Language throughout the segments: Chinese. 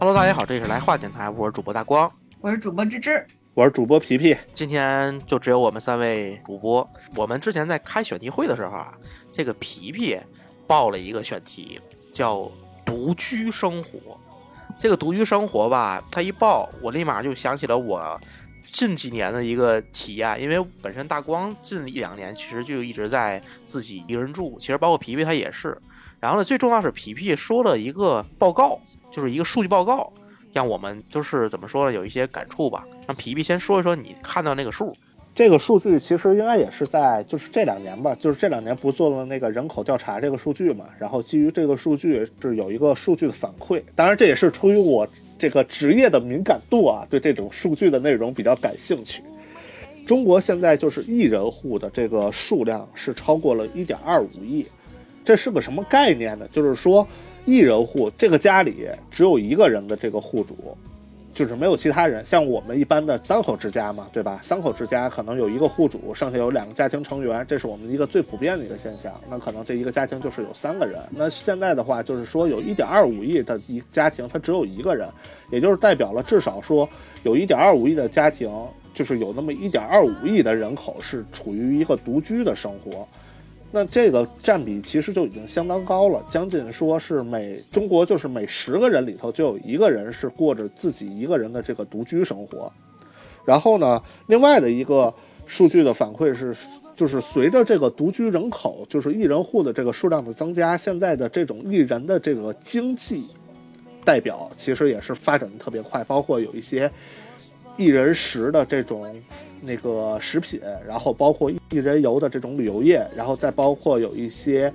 Hello，大家好，这里是来话电台，我是主播大光，我是主播芝芝，我是主播皮皮。今天就只有我们三位主播。我们之前在开选题会的时候啊，这个皮皮报了一个选题，叫“独居生活”。这个独居生活吧，他一报，我立马就想起了我近几年的一个体验，因为本身大光近一两年其实就一直在自己一个人住，其实包括皮皮他也是。然后呢，最重要是皮皮说了一个报告，就是一个数据报告，让我们就是怎么说呢，有一些感触吧。让皮皮先说一说你看到那个数。这个数据其实应该也是在就是这两年吧，就是这两年不做了那个人口调查这个数据嘛，然后基于这个数据是有一个数据的反馈。当然这也是出于我这个职业的敏感度啊，对这种数据的内容比较感兴趣。中国现在就是一人户的这个数量是超过了一点二五亿。这是个什么概念呢？就是说，一人户这个家里只有一个人的这个户主，就是没有其他人。像我们一般的三口之家嘛，对吧？三口之家可能有一个户主，剩下有两个家庭成员，这是我们一个最普遍的一个现象。那可能这一个家庭就是有三个人。那现在的话，就是说有一点二五亿的一家庭，它只有一个人，也就是代表了至少说有一点二五亿的家庭，就是有那么一点二五亿的人口是处于一个独居的生活。那这个占比其实就已经相当高了，将近说是每中国就是每十个人里头就有一个人是过着自己一个人的这个独居生活。然后呢，另外的一个数据的反馈是，就是随着这个独居人口，就是一人户的这个数量的增加，现在的这种一人的这个经济代表其实也是发展的特别快，包括有一些一人食的这种。那个食品，然后包括一人游的这种旅游业，然后再包括有一些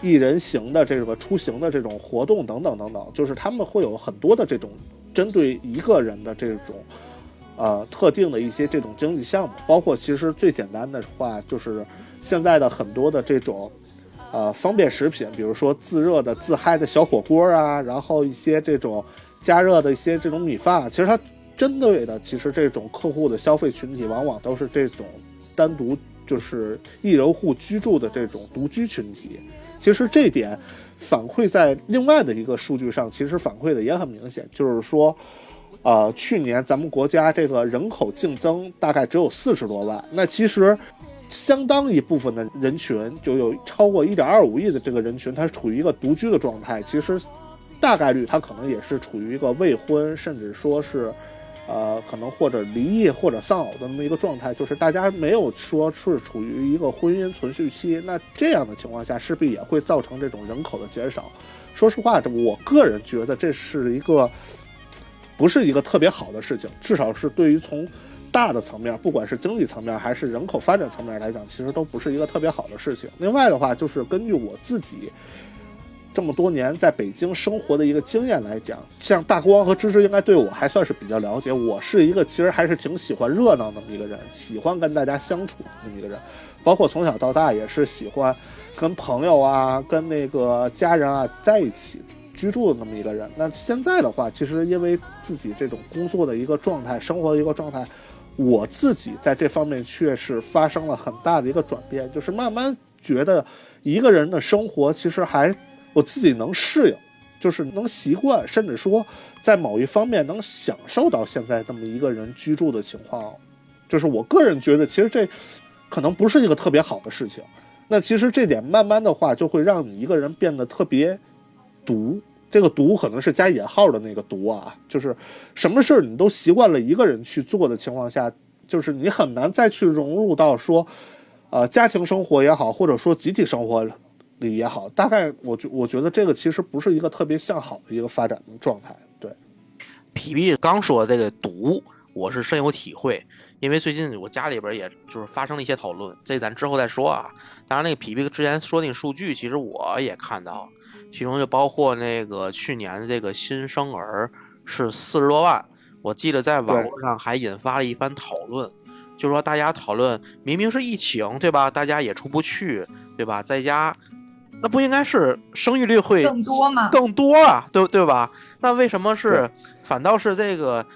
一人行的这个出行的这种活动等等等等，就是他们会有很多的这种针对一个人的这种呃特定的一些这种经济项目，包括其实最简单的话就是现在的很多的这种呃方便食品，比如说自热的自嗨的小火锅啊，然后一些这种加热的一些这种米饭，其实它。针对的其实这种客户的消费群体，往往都是这种单独就是一人户居住的这种独居群体。其实这点反馈在另外的一个数据上，其实反馈的也很明显，就是说，呃，去年咱们国家这个人口净增大概只有四十多万，那其实相当一部分的人群就有超过一点二五亿的这个人群，他处于一个独居的状态。其实大概率他可能也是处于一个未婚，甚至说是。呃，可能或者离异或者丧偶的那么一个状态，就是大家没有说是处于一个婚姻存续期，那这样的情况下，势必也会造成这种人口的减少。说实话，我个人觉得这是一个不是一个特别好的事情，至少是对于从大的层面，不管是经济层面还是人口发展层面来讲，其实都不是一个特别好的事情。另外的话，就是根据我自己。这么多年在北京生活的一个经验来讲，像大光和芝芝应该对我还算是比较了解。我是一个其实还是挺喜欢热闹那么一个人，喜欢跟大家相处那么一个人，包括从小到大也是喜欢跟朋友啊、跟那个家人啊在一起居住的那么一个人。那现在的话，其实因为自己这种工作的一个状态、生活的一个状态，我自己在这方面确实发生了很大的一个转变，就是慢慢觉得一个人的生活其实还。我自己能适应，就是能习惯，甚至说在某一方面能享受到现在这么一个人居住的情况，就是我个人觉得，其实这可能不是一个特别好的事情。那其实这点慢慢的话，就会让你一个人变得特别独。这个独可能是加引号的那个独啊，就是什么事儿你都习惯了一个人去做的情况下，就是你很难再去融入到说，呃，家庭生活也好，或者说集体生活。也好，大概我觉我觉得这个其实不是一个特别向好的一个发展的状态。对，皮皮刚说这个毒，我是深有体会，因为最近我家里边也就是发生了一些讨论，这咱之后再说啊。当然，那个皮皮之前说那个数据，其实我也看到，其中就包括那个去年的这个新生儿是四十多万，我记得在网络上还引发了一番讨论，就是说大家讨论明明是疫情，对吧？大家也出不去，对吧？在家。那不应该是生育率会更多吗？更多啊，对对吧？那为什么是反倒是这个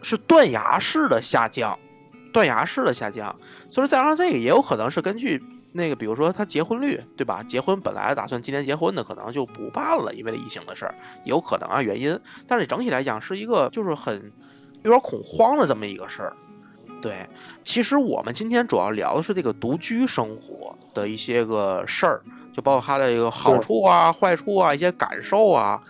是断崖式的下降？断崖式的下降，所以再加上这个也有可能是根据那个，比如说他结婚率，对吧？结婚本来打算今年结婚的，可能就不办了，因为疫情的事儿，有可能啊原因。但是整体来讲，是一个就是很有点恐慌的这么一个事儿。对，其实我们今天主要聊的是这个独居生活的一些个事儿，就包括它的一个好处啊、坏处啊、一些感受啊。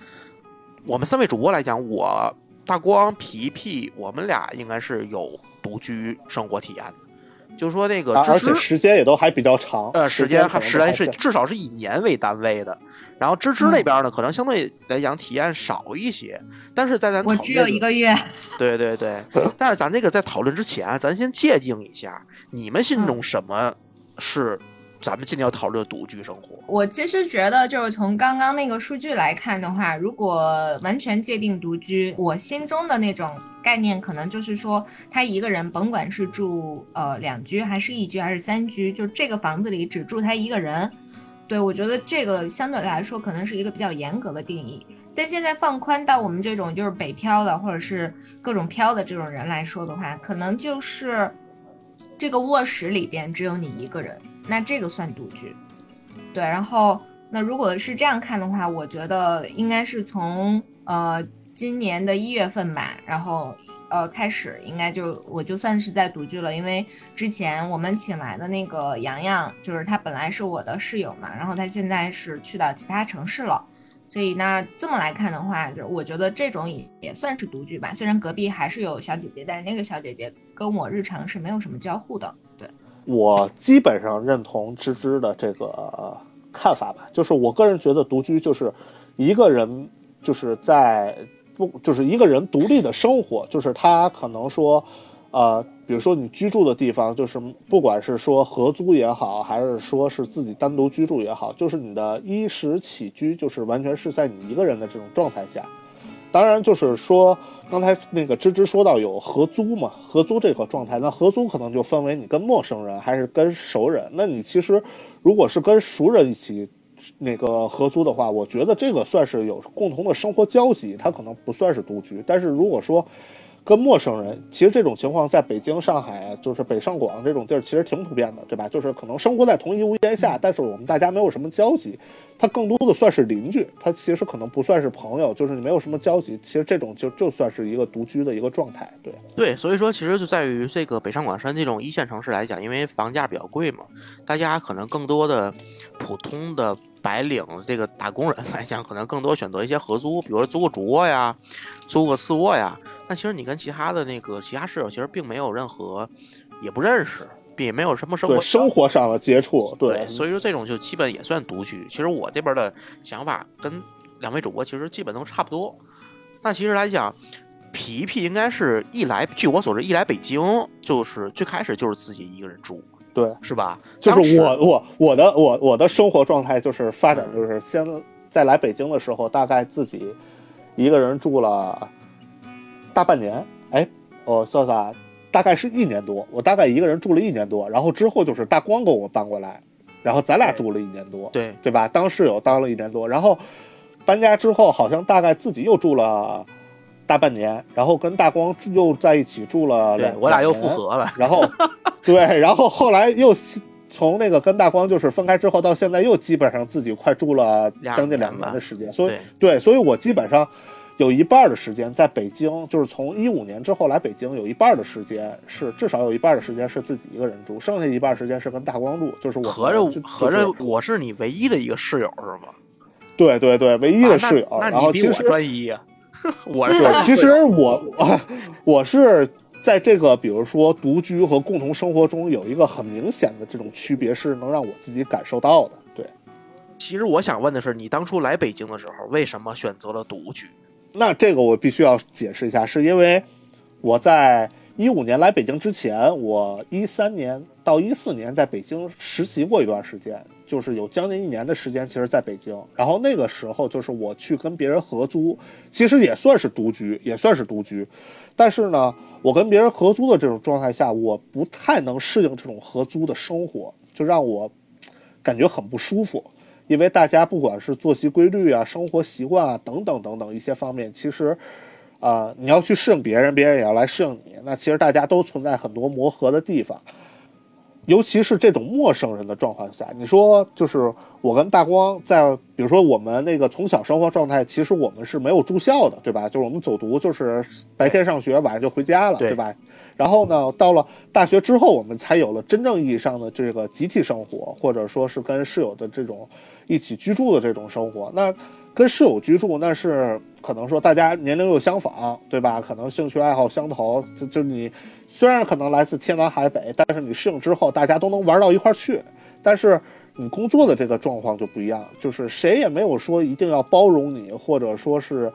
我们三位主播来讲，我大光、皮皮，我们俩应该是有独居生活体验的。就是说那个，而且时间也都还比较长。呃，时间还时间是至少是以年为单位的。然后芝芝那边呢，可能相对来讲体验少一些。但是在咱我只有一个月。对对对，但是咱这个在讨论之前，咱先界定一下，你们心中什么是咱们今天要讨论独居生活？我其实觉得，就是从刚刚那个数据来看的话，如果完全界定独居，我心中的那种。概念可能就是说，他一个人，甭管是住呃两居还是一居还是三居，就这个房子里只住他一个人。对我觉得这个相对来说可能是一个比较严格的定义。但现在放宽到我们这种就是北漂的或者是各种漂的这种人来说的话，可能就是这个卧室里边只有你一个人，那这个算独居。对，然后那如果是这样看的话，我觉得应该是从呃。今年的一月份吧，然后呃开始应该就我就算是在独居了，因为之前我们请来的那个洋洋，就是他本来是我的室友嘛，然后他现在是去到其他城市了，所以那这么来看的话，就我觉得这种也也算是独居吧。虽然隔壁还是有小姐姐，但是那个小姐姐跟我日常是没有什么交互的。我基本上认同芝芝的这个看法吧，就是我个人觉得独居就是一个人就是在。不，就是一个人独立的生活，就是他可能说，呃，比如说你居住的地方，就是不管是说合租也好，还是说是自己单独居住也好，就是你的衣食起居，就是完全是在你一个人的这种状态下。当然，就是说刚才那个芝芝说到有合租嘛，合租这个状态，那合租可能就分为你跟陌生人还是跟熟人。那你其实如果是跟熟人一起。那个合租的话，我觉得这个算是有共同的生活交集，它可能不算是独居。但是如果说跟陌生人，其实这种情况在北京、上海，就是北上广这种地儿，其实挺普遍的，对吧？就是可能生活在同一屋檐下，但是我们大家没有什么交集。他更多的算是邻居，他其实可能不算是朋友，就是你没有什么交集。其实这种就就算是一个独居的一个状态，对对。所以说，其实就在于这个北上广深这种一线城市来讲，因为房价比较贵嘛，大家可能更多的普通的白领这个打工人来讲，可能更多选择一些合租，比如说租个主卧呀，租个次卧呀。那其实你跟其他的那个其他室友其实并没有任何也不认识。也没有什么生活生活上的接触，对，所以说这种就基本也算独居。其实我这边的想法跟两位主播其实基本都差不多。那其实来讲，皮皮应该是一来，据我所知，一来北京就是最开始就是自己一个人住，对，是吧？就是我我我的我我的生活状态就是发展就是先在来北京的时候，大概自己一个人住了大半年。哎，我算算。大概是一年多，我大概一个人住了一年多，然后之后就是大光给我搬过来，然后咱俩住了一年多，对对吧？当室友当了一年多，然后搬家之后好像大概自己又住了大半年，然后跟大光又在一起住了两，我俩又复合了，然后 对，然后后来又从那个跟大光就是分开之后到现在又基本上自己快住了将近两年的时间，所以对，所以我基本上。有一半的时间在北京，就是从一五年之后来北京，有一半的时间是至少有一半的时间是自己一个人住，剩下一半时间是跟大光住。就是我合着合着我是你唯一的一个室友是吗？对对对，唯一的室友。那你比我专一呀！我是其实我 我是在这个比如说独居和共同生活中有一个很明显的这种区别，是能让我自己感受到的。对，其实我想问的是，你当初来北京的时候，为什么选择了独居？那这个我必须要解释一下，是因为我在一五年来北京之前，我一三年到一四年在北京实习过一段时间，就是有将近一年的时间，其实在北京。然后那个时候就是我去跟别人合租，其实也算是独居，也算是独居。但是呢，我跟别人合租的这种状态下，我不太能适应这种合租的生活，就让我感觉很不舒服。因为大家不管是作息规律啊、生活习惯啊等等等等一些方面，其实，啊，你要去适应别人，别人也要来适应你，那其实大家都存在很多磨合的地方。尤其是这种陌生人的状况下，你说就是我跟大光在，比如说我们那个从小生活状态，其实我们是没有住校的，对吧？就是我们走读，就是白天上学，晚上就回家了，对对吧？然后呢，到了大学之后，我们才有了真正意义上的这个集体生活，或者说是跟室友的这种一起居住的这种生活。那跟室友居住，那是可能说大家年龄又相仿，对吧？可能兴趣爱好相投，就就你虽然可能来自天南海北，但是你适应之后，大家都能玩到一块儿去。但是你工作的这个状况就不一样，就是谁也没有说一定要包容你，或者说是，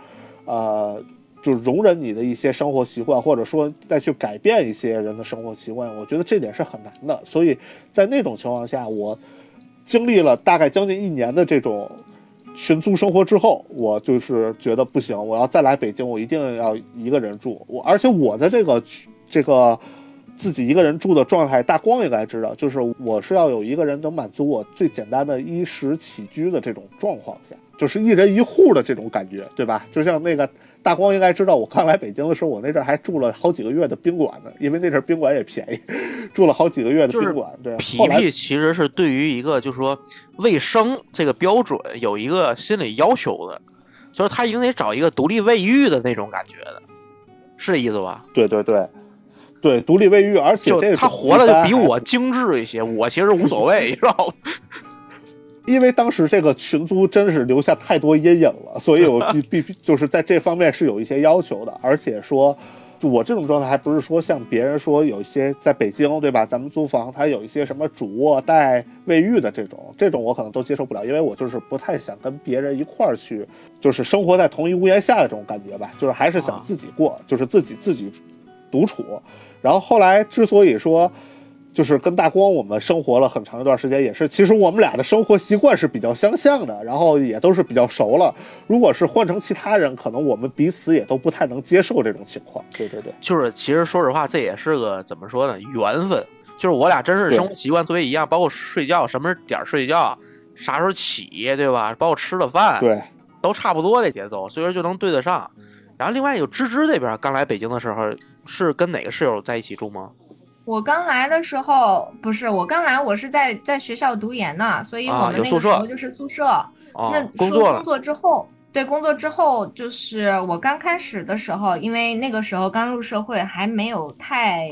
呃，就容忍你的一些生活习惯，或者说再去改变一些人的生活习惯。我觉得这点是很难的。所以在那种情况下，我经历了大概将近一年的这种群租生活之后，我就是觉得不行，我要再来北京，我一定要一个人住。我而且我的这个这个自己一个人住的状态，大光应该知道，就是我是要有一个人能满足我最简单的衣食起居的这种状况下，就是一人一户的这种感觉，对吧？就像那个大光应该知道，我刚来北京的时候，我那阵儿还住了好几个月的宾馆呢，因为那阵儿宾馆也便宜，住了好几个月的宾馆。对，皮皮其实是对于一个就是说卫生这个标准有一个心理要求的，就是他一定得找一个独立卫浴的那种感觉的，是这意思吧？对对对。对，独立卫浴，而且就他活的就比我精致一些，我其实无所谓，你知道吗？因为当时这个群租真是留下太多阴影了，所以我必 必须就是在这方面是有一些要求的，而且说，就我这种状态还不是说像别人说有一些在北京对吧，咱们租房它有一些什么主卧带卫浴的这种，这种我可能都接受不了，因为我就是不太想跟别人一块儿去，就是生活在同一屋檐下的这种感觉吧，就是还是想啊自己过，就是自己自己独处。然后后来之所以说。就是跟大光我们生活了很长一段时间，也是其实我们俩的生活习惯是比较相像的，然后也都是比较熟了。如果是换成其他人，可能我们彼此也都不太能接受这种情况。对对对，就是其实说实话，这也是个怎么说呢？缘分。就是我俩真是生活习惯特别一样，包括睡觉什么点儿睡觉，啥时候起，对吧？包括吃的饭，对，都差不多这节奏，所以说就能对得上。然后另外有芝芝这边刚来北京的时候，是跟哪个室友在一起住吗？我刚来的时候不是我刚来，我是在在学校读研呢，所以啊我们那个时候就是宿舍。哦那，工作工，作之后，对工作之后，就是我刚开始的时候，因为那个时候刚入社会，还没有太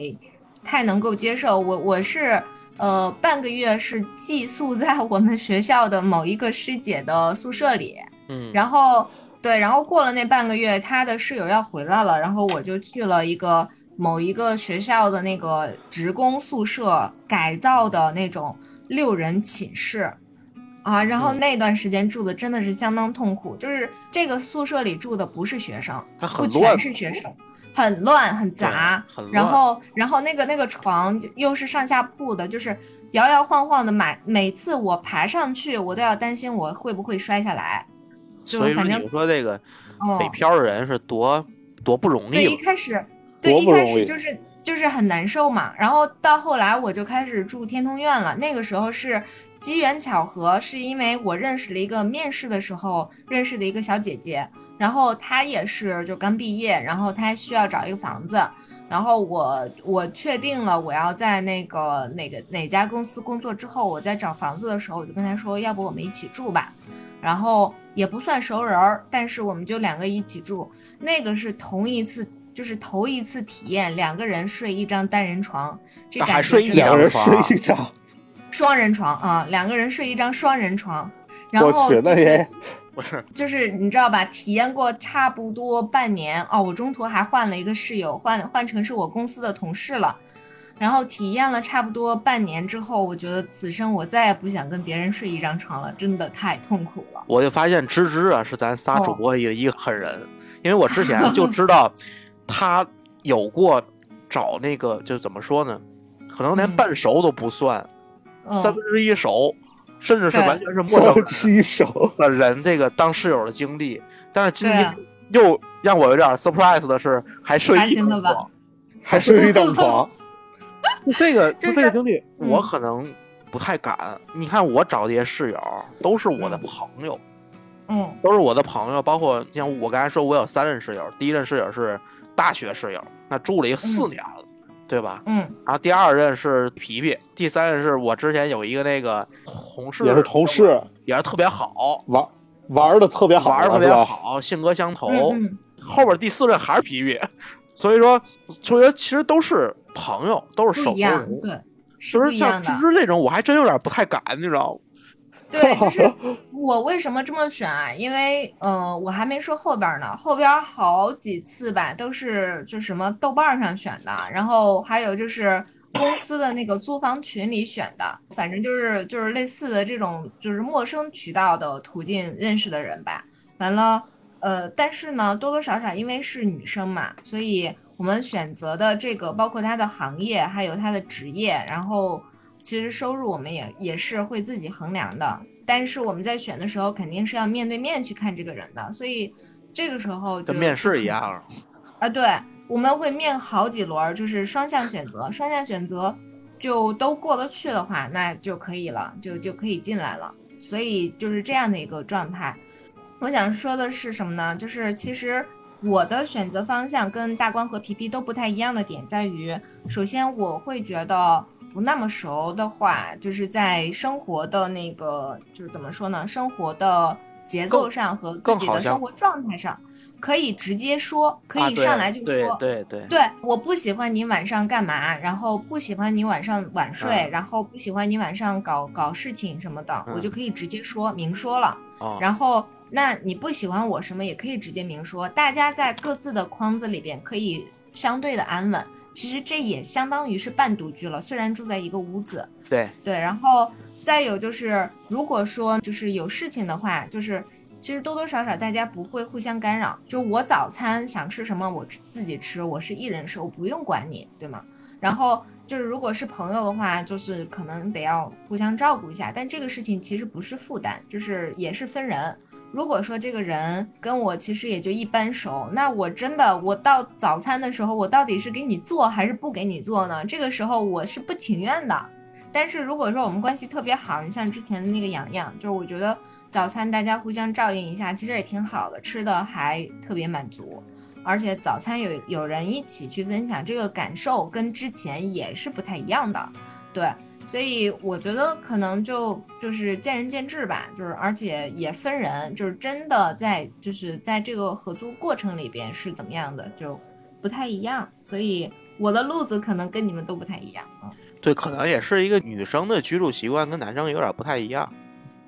太能够接受。我我是呃半个月是寄宿在我们学校的某一个师姐的宿舍里，嗯，然后对，然后过了那半个月，他的室友要回来了，然后我就去了一个某一个学校的那个职工宿舍改造的那种六人寝室。啊，然后嗯那段时间住的真的是相当痛苦，就是这个宿舍里住的不是学生，不全是学生，很乱很杂，很乱然后然后那个那个床又是上下铺的，就是摇摇晃晃的，每每次我爬上去，我都要担心我会不会摔下来。就所以说反正你说这个哦，北漂的人是多多不容，易对？一开始，对，一开始就是就是很难受嘛。然后到后来我就开始住天通苑了。那个时候是机缘巧合，是因为我认识了一个面试的时候认识的一个小姐姐，然后她也是就刚毕业，然后她需要找一个房子，然后我我确定了我要在那个哪个哪家公司工作之后，我在找房子的时候，我就跟她说，要不我们一起住吧。然后也不算熟人儿，但是我们就两个一起住。那个是同一次，就是头一次体验两个人睡一张单人床，这感觉还睡一两个人床睡一张，双人床啊，两个人睡一张双人床。然，后就是 不是，就是你知道吧？体验过差不多半年哦，我中途还换了一个室友，换换成是我公司的同事了。然后体验了差不多半年之后，我觉得此生我再也不想跟别人睡一张床了，真的太痛苦了。我就发现芝芝啊是咱仨主哦播一个一个狠人，因为我之前就知道 他有过找那个，就怎么说呢？可能连嗯半熟都不算，嗯三分之一熟，甚至是完全是陌生之一手，的人这个当室友的经历。但是今天又让我有点 surprise 的是，还睡开一张床。还睡一张床，这个就这个经历，嗯我可能不太敢。你看我找这些室友都是我的嗯朋友，嗯都是我的朋友，包括像我刚才说，我有三任室友，第一任室友是大学室友，那住了一个四嗯年了，对吧？嗯，然后第二任是皮皮，第三任是我之前有一个那个同事，也是同事，也是特别好，玩玩的特别好，玩的特别，好，性格相投。嗯嗯后边第四任还是皮皮，所以说，所以说其实都是朋友，都是熟人。对，是就是像芝。芝这种，我还真有点不太敢，你知道吗？对，就是我为什么这么选啊？因为，呃，我还没说后边儿呢，后边儿好几次吧，都是就什么豆瓣上选的，然后还有就是公司的那个租房群里选的，反正就是就是类似的这种就是陌生渠道的途径认识的人吧。完了，呃，但是呢，多多少少因为是女生嘛，所以我们选择的这个包括他的行业，还有他的职业，然后其实收入我们也也是会自己衡量的。但是我们在选的时候，肯定是要面对面去看这个人的，所以这个时候就跟面试一样。啊，对，我们会面好几轮儿，就是双向选择，双向选择就都过得去的话，那就可以了，就就可以进来了。所以就是这样的一个状态。我想说的是什么呢？就是其实我的选择方向跟大光和皮皮都不太一样的点在于，首先我会觉得不那么熟的话，就是在生活的那个就是怎么说呢，生活的节奏上和自己的生活状态上，可以直接说，可以上来就说。对对对，对，我不喜欢你晚上干嘛，然后不喜欢你晚上晚睡，嗯然后不喜欢你晚上搞搞事情什么的，我嗯就可以直接说明说了。啊，然后，那你不喜欢我什么也可以直接明说，大家在各自的框子里边可以相对的安稳。其实这也相当于是半独居了，虽然住在一个屋子，对，对，然后再有就是，如果说就是有事情的话，就是其实多多少少大家不会互相干扰。就我早餐想吃什么，我吃自己吃，我是一人吃，我不用管你，对吗？然后就是如果是朋友的话，就是可能得要互相照顾一下，但这个事情其实不是负担，就是也是分人。如果说这个人跟我其实也就一般熟，那我真的我到早餐的时候，我到底是给你做还是不给你做呢？这个时候我是不情愿的。但是如果说我们关系特别好，你像之前的那个洋洋，就是我觉得早餐大家互相照应一下，其实也挺好的，吃的还特别满足，而且早餐有有人一起去分享，这个感受跟之前也是不太一样的，对，所以我觉得可能就就是见仁见智吧，就是而且也分人，就是真的在就是在这个合租过程里边是怎么样的，就不太一样，所以我的路子可能跟你们都不太一样啊。对，可能也是一个女生的居住习惯跟男生有点不太一样。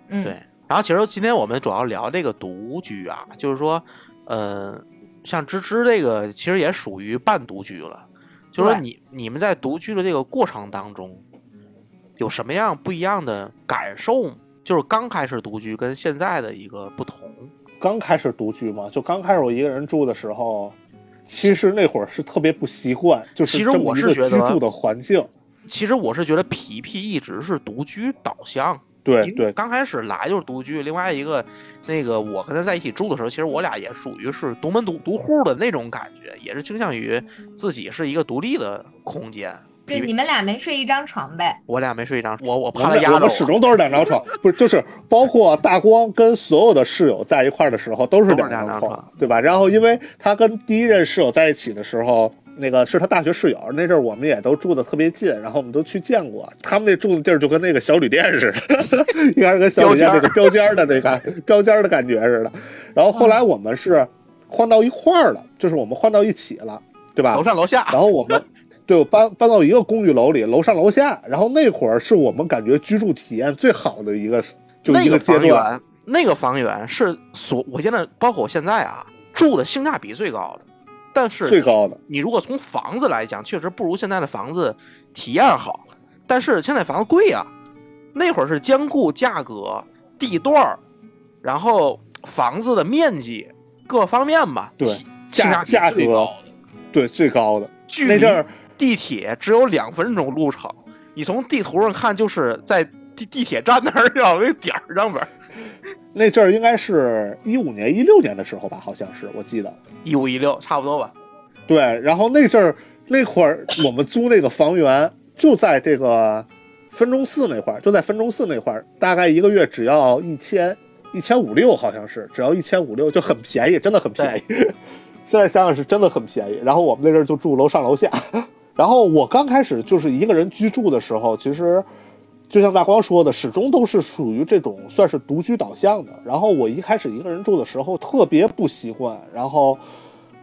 嗯，对，然后其实今天我们主要聊这个独居啊，就是说，呃，像芝芝这个其实也属于半独居了，就是说你你们在独居的这个过程当中，有什么样不一样的感受？就是刚开始独居跟现在的一个不同。刚开始独居嘛，就刚开始我一个人住的时候，其实那会儿是特别不习惯，就是其实这么一个我是觉得居住的环境。其实我是觉得皮皮一直是独居导向，对对，刚开始来就是独居。另外一个，那个我跟他在一起住的时候，其实我俩也属于是独门独独户的那种感觉，也是倾向于自己是一个独立的空间。对，你们俩没睡一张床呗？我俩没睡一张，我我我怕他压着们我们始终都是两张床，不是就是包括大光跟所有的室友在一块儿的时候都是两张两张床对吧？然后因为他跟第一任室友在一起的时候。那个是他大学室友，那阵儿我们也都住的特别近，然后我们都去见过。他们那住的地儿就跟那个小旅店似的，应该是跟小旅店那个标间儿的那个标间的感觉似的。然后后来我们是换到一块儿了，就是我们换到一起了，对吧？楼上楼下，然后我们对我搬搬到一个公寓楼里，楼上楼下。然后那会儿是我们感觉居住体验最好的一个，就一那个房阶段。源，那个房源是所我现在包括我现在啊住的性价比最高的，但是最高的，你如果从房子来讲，确实不如现在的房子体验好，但是现在房子贵啊、那会儿是兼顾价格、地段儿，然后房子的面积各方面吧，对性价价比最高的，对最高的距离那阵儿，地铁只有两分钟路程，你从地图上看就是在地地铁站那儿有那点儿上边儿，那阵儿应该是一五年、一六年的时候吧，好像是我记得。一五一六差不多吧。对，然后那阵儿那会儿我们租那个房源就在这个分钟寺那块儿，就在分钟寺那块儿，大概一个月只要一千一千五六，好像是只要一千五六，就很便宜，真的很便宜。现在想想是真的很便宜。然后我们那阵儿就住楼上楼下，然后我刚开始就是一个人居住的时候，其实就像大光说的，始终都是属于这种算是独居导向的。然后我一开始一个人住的时候特别不习惯，然后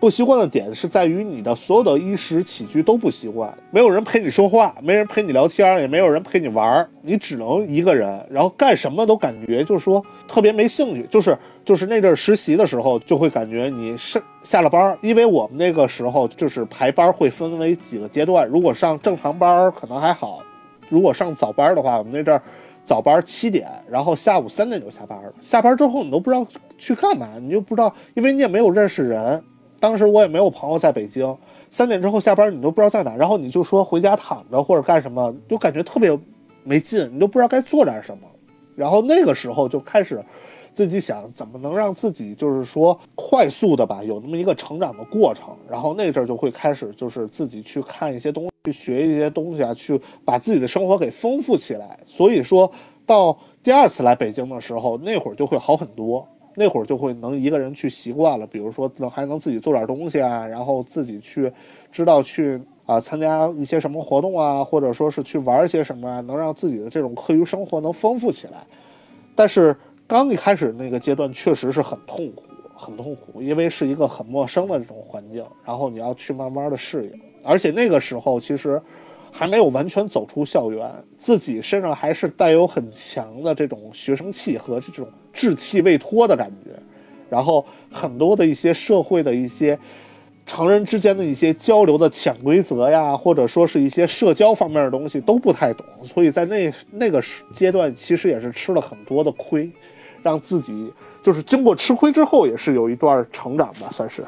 不习惯的点是在于你的所有的衣食起居都不习惯，没有人陪你说话，没人陪你聊天，也没有人陪你玩儿，你只能一个人，然后干什么都感觉就是说特别没兴趣，就是。就是那阵实习的时候，就会感觉你上下了班，因为我们那个时候就是排班会分为几个阶段。如果上正常班可能还好，如果上早班的话，我们那阵早班七点，然后下午三点就下班了。下班之后你都不知道去干嘛，你就不知道，因为你也没有认识人。当时我也没有朋友在北京，三点之后下班你都不知道在哪，然后你就说回家躺着或者干什么，就感觉特别没劲，你都不知道该做点什么。然后那个时候就开始。自己想怎么能让自己就是说快速的吧，有那么一个成长的过程，然后那阵儿就会开始就是自己去看一些东西，去学一些东西啊，去把自己的生活给丰富起来。所以说到第二次来北京的时候，那会儿就会好很多，那会儿就会能一个人去习惯了，比如说能还能自己做点东西啊，然后自己去知道去啊参加一些什么活动啊，或者说是去玩一些什么啊，能让自己的这种课余生活能丰富起来。但是。刚一开始那个阶段确实是很痛苦，很痛苦，因为是一个很陌生的这种环境，然后你要去慢慢的适应，而且那个时候其实还没有完全走出校园，自己身上还是带有很强的这种学生气和这种稚气未脱的感觉，然后很多的一些社会的一些。成人之间的一些交流的潜规则呀，或者说是一些社交方面的东西都不太懂，所以在那那个阶段，其实也是吃了很多的亏，让自己就是经过吃亏之后，也是有一段成长吧，算是。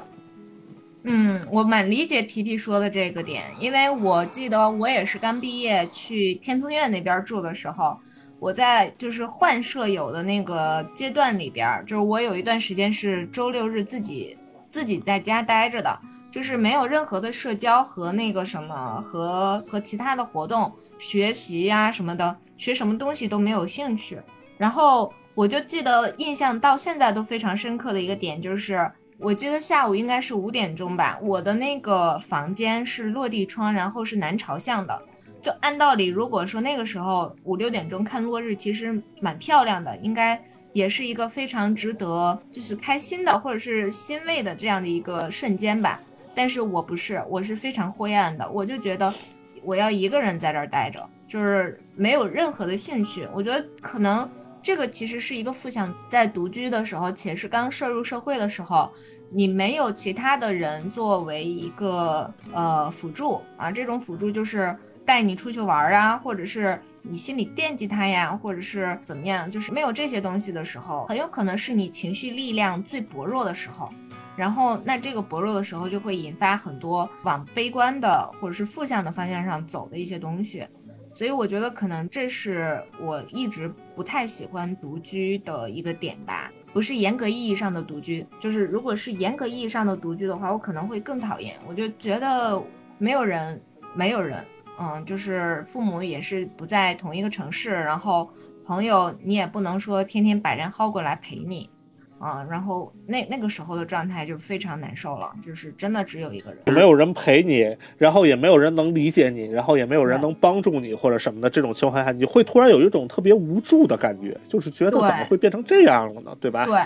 嗯，我蛮理解皮皮说的这个点，因为我记得我也是刚毕业去天通苑那边住的时候，我在就是换舍友的那个阶段里边，就是我有一段时间是周六日自己自己在家待着的。就是没有任何的社交和那个什么和和其他的活动，学习呀什么的，学什么东西都没有兴趣。然后我就记得印象到现在都非常深刻的一个点，就是我记得下午应该是五点钟吧，我的那个房间是落地窗，然后是南朝向的。就按道理，如果说那个时候五六点钟看落日，其实蛮漂亮的，应该也是一个非常值得就是开心的或者是欣慰的这样的一个瞬间吧。但是我不是，我是非常灰暗的，我就觉得我要一个人在这儿待着，就是没有任何的兴趣。我觉得可能这个其实是一个负向，在独居的时候，且是刚涉入社会的时候，你没有其他的人作为一个呃辅助啊，这种辅助就是带你出去玩啊，或者是你心里惦记他呀，或者是怎么样，就是没有这些东西的时候，很有可能是你情绪力量最薄弱的时候。然后，那这个薄弱的时候，就会引发很多往悲观的或者是负向的方向上走的一些东西，所以我觉得可能这是我一直不太喜欢独居的一个点吧。不是严格意义上的独居，就是如果是严格意义上的独居的话，我可能会更讨厌。我就觉得没有人，没有人，嗯，就是父母也是不在同一个城市，然后朋友你也不能说天天把人薅过来陪你。啊，然后那那个时候的状态就非常难受了，就是真的只有一个人，没有人陪你，然后也没有人能理解你，然后也没有人能帮助你或者什么的这种情况下，你会突然有一种特别无助的感觉，就是觉得怎么会变成这样了呢？对吧？对。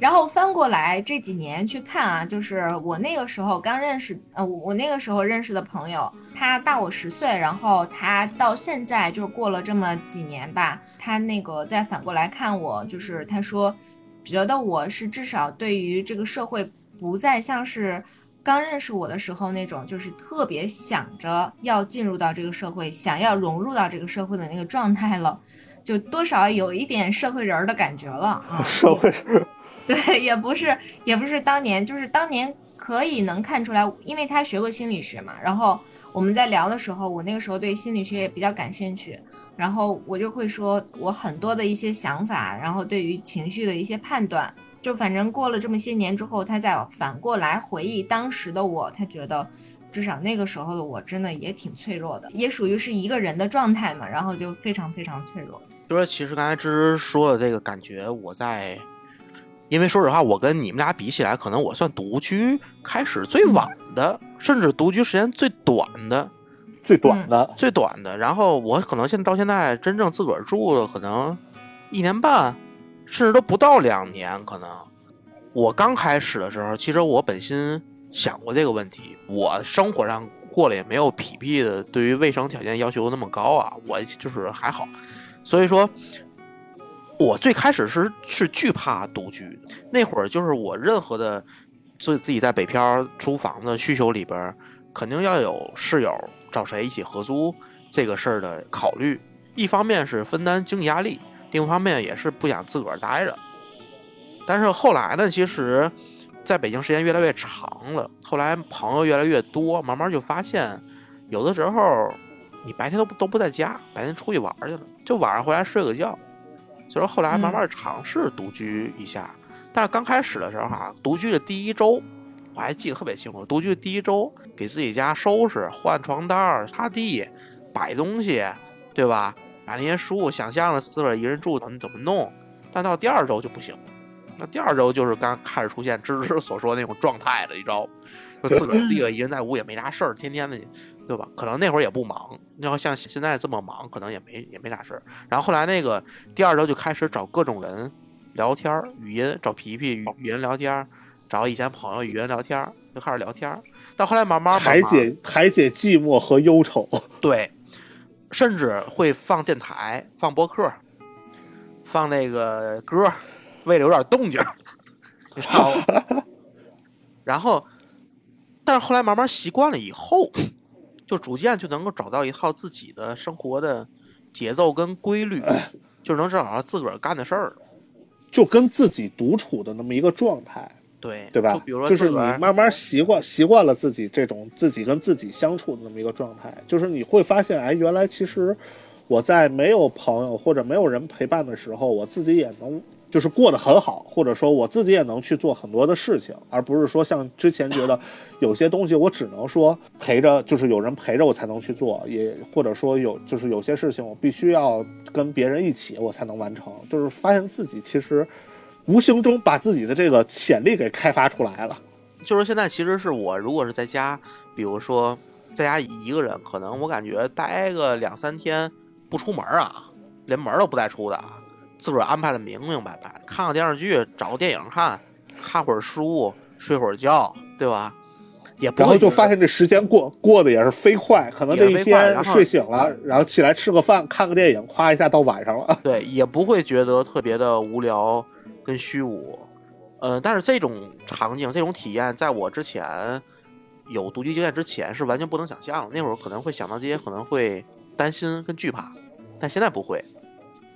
然后翻过来这几年去看啊，就是我那个时候刚认识，呃，我那个时候认识的朋友，他大我十岁，然后他到现在就是过了这么几年吧，他那个再反过来看我，就是他说。觉得我是至少对于这个社会不再像是刚认识我的时候那种，就是特别想着要进入到这个社会，想要融入到这个社会的那个状态了，就多少有一点社会人儿的感觉了啊。社会人，对，也不是，也不是当年，就是当年可以能看出来，因为他学过心理学嘛。然后我们在聊的时候，我那个时候对心理学也比较感兴趣。然后我就会说，我很多的一些想法，然后对于情绪的一些判断，就反正过了这么些年之后，他再反过来回忆当时的我，他觉得至少那个时候的我真的也挺脆弱的，也属于是一个人的状态嘛，然后就非常非常脆弱。就说其实刚才芝芝说的这个感觉，我在，因为说实话，我跟你们俩比起来，可能我算独居开始最晚的，甚至独居时间最短的。最短的。最短的。然后我可能现在到现在真正自个儿住了，可能一年半，甚至都不到两年。可能我刚开始的时候，其实我本心想过这个问题。我生活上过了也没有皮皮的对于卫生条件要求那么高啊，我就是还好。所以说，我最开始是是惧怕独居。那会儿就是我任何的自自己在北漂租房子需求里边，肯定要有室友找谁一起合租这个事儿的考虑。一方面是分担经济压力，另一方面也是不想自个儿待着。但是后来呢，其实在北京时间越来越长了，后来朋友越来越多，慢慢就发现，有的时候你白天都不都不在家，白天出去玩去了。就晚上回来睡个觉，所以说后来慢慢尝试独居一下，但是刚开始的时候哈，独居的第一周，我还记得特别清楚。独居第一周，给自己家收拾、换床单、擦地、摆东西，对吧？把那些书想象着自个儿一人住怎么怎么弄，但到第二周就不行。那第二周就是刚开始出现芝芝所说的那种状态了，一招，就自个儿自己一人在屋也没啥事儿，天天的。对吧？可能那会儿也不忙，要像现在这么忙，可能也没也没啥事儿。然后后来那个第二周就开始找各种人聊天儿，语音找皮皮语语音聊天儿，找以前朋友语音聊天儿，就开始聊天儿。到后来慢慢排解排解寂寞和忧愁，对，甚至会放电台、放播客、放那个歌，为了有点动静，你知道吗？然后，但是后来慢慢习惯了以后。就逐渐就能够找到一套自己的生活的节奏跟规律，就能找到自个儿干的事儿，就跟自己独处的那么一个状态，对对吧？就比如说，就是你慢慢习惯习惯了自己这种自己跟自己相处的那么一个状态，就是你会发现，哎，原来其实我在没有朋友或者没有人陪伴的时候，我自己也能。就是过得很好，或者说我自己也能去做很多的事情，而不是说像之前觉得 有些东西我只能说陪着，就是有人陪着我才能去做，也或者说有就是有些事情我必须要跟别人一起我才能完成。就是发现自己其实无形中把自己的这个潜力给开发出来了。就是现在其实是我如果是在家，比如说在家一个人，可能我感觉待个两三天不出门啊，连门都不带出的。自个儿安排的明明白白，看个电视剧，找个电影看，看会儿书，睡会儿觉，对吧？也不然后就发现这时间过过得也是飞快，可能这一天睡醒了，然后起来吃个饭，看个电影，夸一下到晚上了。对，也不会觉得特别的无聊跟虚无。呃，但是这种场景、这种体验，在我之前有独居经验之前是完全不能想象的。那会儿可能会想到这些，可能会担心跟惧怕，但现在不会。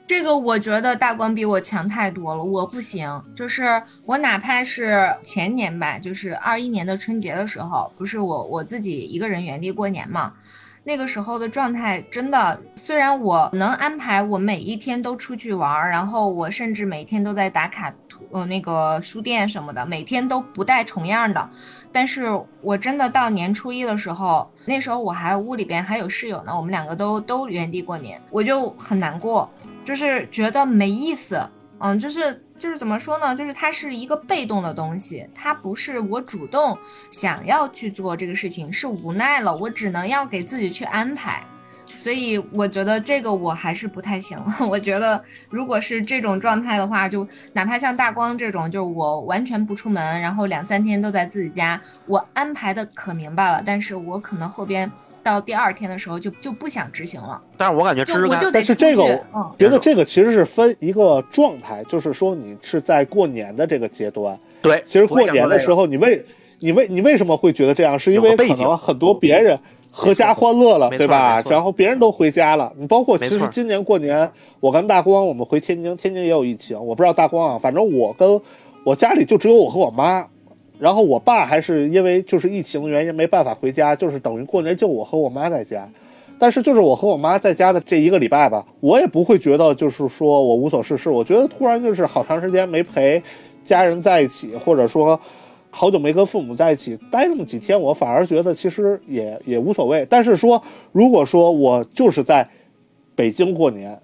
这个我觉得大光比我强太多了，我不行。就是我哪怕是前年吧，就是二一年的春节的时候，不是我我自己一个人原地过年嘛，那个时候的状态真的，虽然我能安排我每一天都出去玩，然后我甚至每天都在打卡呃那个书店什么的，每天都不带重样的，但是我真的到年初一的时候，那时候我还屋里边还有室友呢，我们两个都都原地过年，我就很难过。就是觉得没意思，嗯，就是就是怎么说呢？就是它是一个被动的东西，它不是我主动想要去做这个事情，是无奈了，我只能要给自己去安排。所以我觉得这个我还是不太行。我觉得如果是这种状态的话，就哪怕像大光这种，就是我完全不出门，然后两三天都在自己家，我安排的可明白了，但是我可能后边。到第二天的时候就就不想执行了，但是我感觉，我就得是这个，觉得这个其实是分一个状态，就是说你是在过年的这个阶段，对，其实过年的时候，你为你为你为什么会觉得这样？是因为可能很多别人阖家欢乐了，对吧？然后别人都回家了，你包括其实今年过年，我跟大光我们回天津，天津也有疫情，我不知道大光啊，反正我跟我家里就只有我和我妈。然后我爸还是因为就是疫情的原因没办法回家，就是等于过年就我和我妈在家。但是就是我和我妈在家的这一个礼拜吧，我也不会觉得就是说我无所事事。我觉得突然就是好长时间没陪家人在一起，或者说好久没跟父母在一起待那么几天，我反而觉得其实也也无所谓。但是说如果说我就是在北京过年。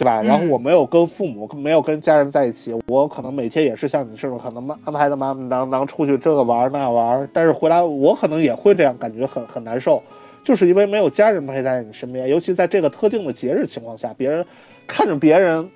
对吧？然后我没有跟父母，没有跟家人在一起，我可能每天也是像你这种，可能安排的满满当当出去这个玩那玩，但是回来我可能也会这样，感觉很很难受。就是因为没有家人陪在你身边，尤其在这个特定的节日情况下，别人看着别人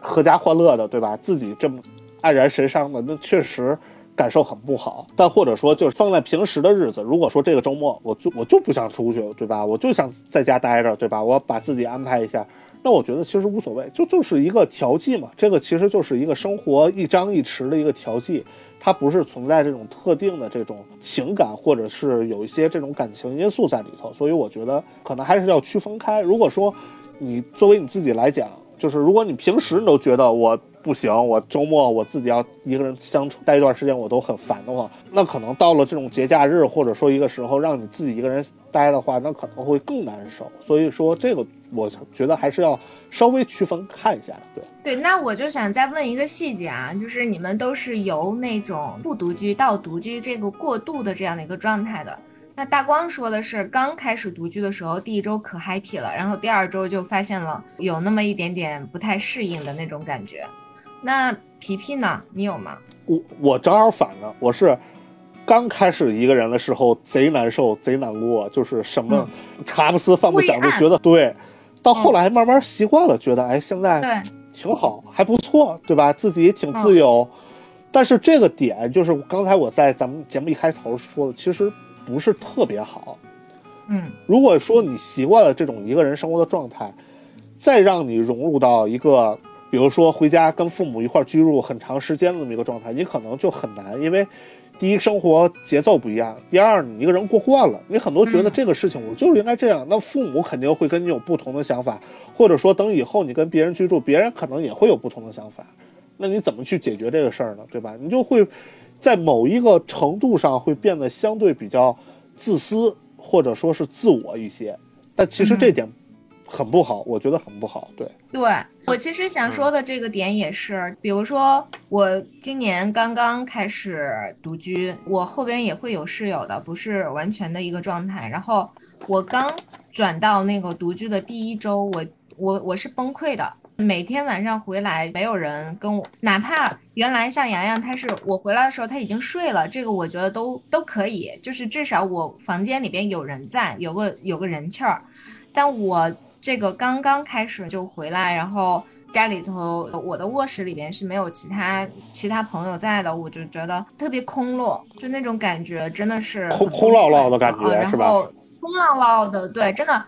阖家欢乐的，对吧？自己这么黯然神伤的，那确实感受很不好。但或者说，就是放在平时的日子，如果说这个周末我就我就不想出去，对吧？我就想在家待着，对吧？我把自己安排一下。那我觉得其实无所谓，就就是一个调剂嘛。这个其实就是一个生活一张一弛的一个调剂，它不是存在这种特定的这种情感，或者是有一些这种感情因素在里头。所以我觉得可能还是要区分开。如果说你作为你自己来讲，就是如果你平时你都觉得我不行，我周末我自己要一个人相处待一段时间我都很烦的话，那可能到了这种节假日或者说一个时候让你自己一个人待的话，那可能会更难受。所以说这个。我觉得还是要稍微区分看一下的，对对。那我就想再问一个细节啊，就是你们都是由那种不独居到独居这个过渡的这样的一个状态的。那大光说的是刚开始独居的时候，第一周可 happy 了，然后第二周就发现了有那么一点点不太适应的那种感觉。那皮皮呢？你有吗？我我正好反了，我是刚开始一个人的时候贼难受，贼难过，就是什么茶不思饭不想，就觉得对。到后来慢慢习惯了，觉得哎，现在挺好，还不错，对吧？自己也挺自由。但是这个点就是刚才我在咱们节目一开头说的，其实不是特别好。嗯，如果说你习惯了这种一个人生活的状态，再让你融入到一个，比如说回家跟父母一块居住很长时间的这么一个状态，你可能就很难，因为。第一，生活节奏不一样；第二，你一个人过惯了，你很多觉得这个事情我就是应该这样。那父母肯定会跟你有不同的想法，或者说等以后你跟别人居住，别人可能也会有不同的想法。那你怎么去解决这个事儿呢？对吧？你就会在某一个程度上会变得相对比较自私，或者说是自我一些。但其实这点。很不好，我觉得很不好。对，对我其实想说的这个点也是，比如说我今年刚刚开始独居，我后边也会有室友的，不是完全的一个状态。然后我刚转到那个独居的第一周，我我我是崩溃的，每天晚上回来没有人跟我，哪怕原来像洋洋，他是我回来的时候他已经睡了，这个我觉得都都可以，就是至少我房间里边有人在，有个有个人气儿，但我。这个刚刚开始就回来，然后家里头我的卧室里边是没有其他其他朋友在的，我就觉得特别空落，就那种感觉真的是空空落落的感觉，然后？空落落的，对，真的。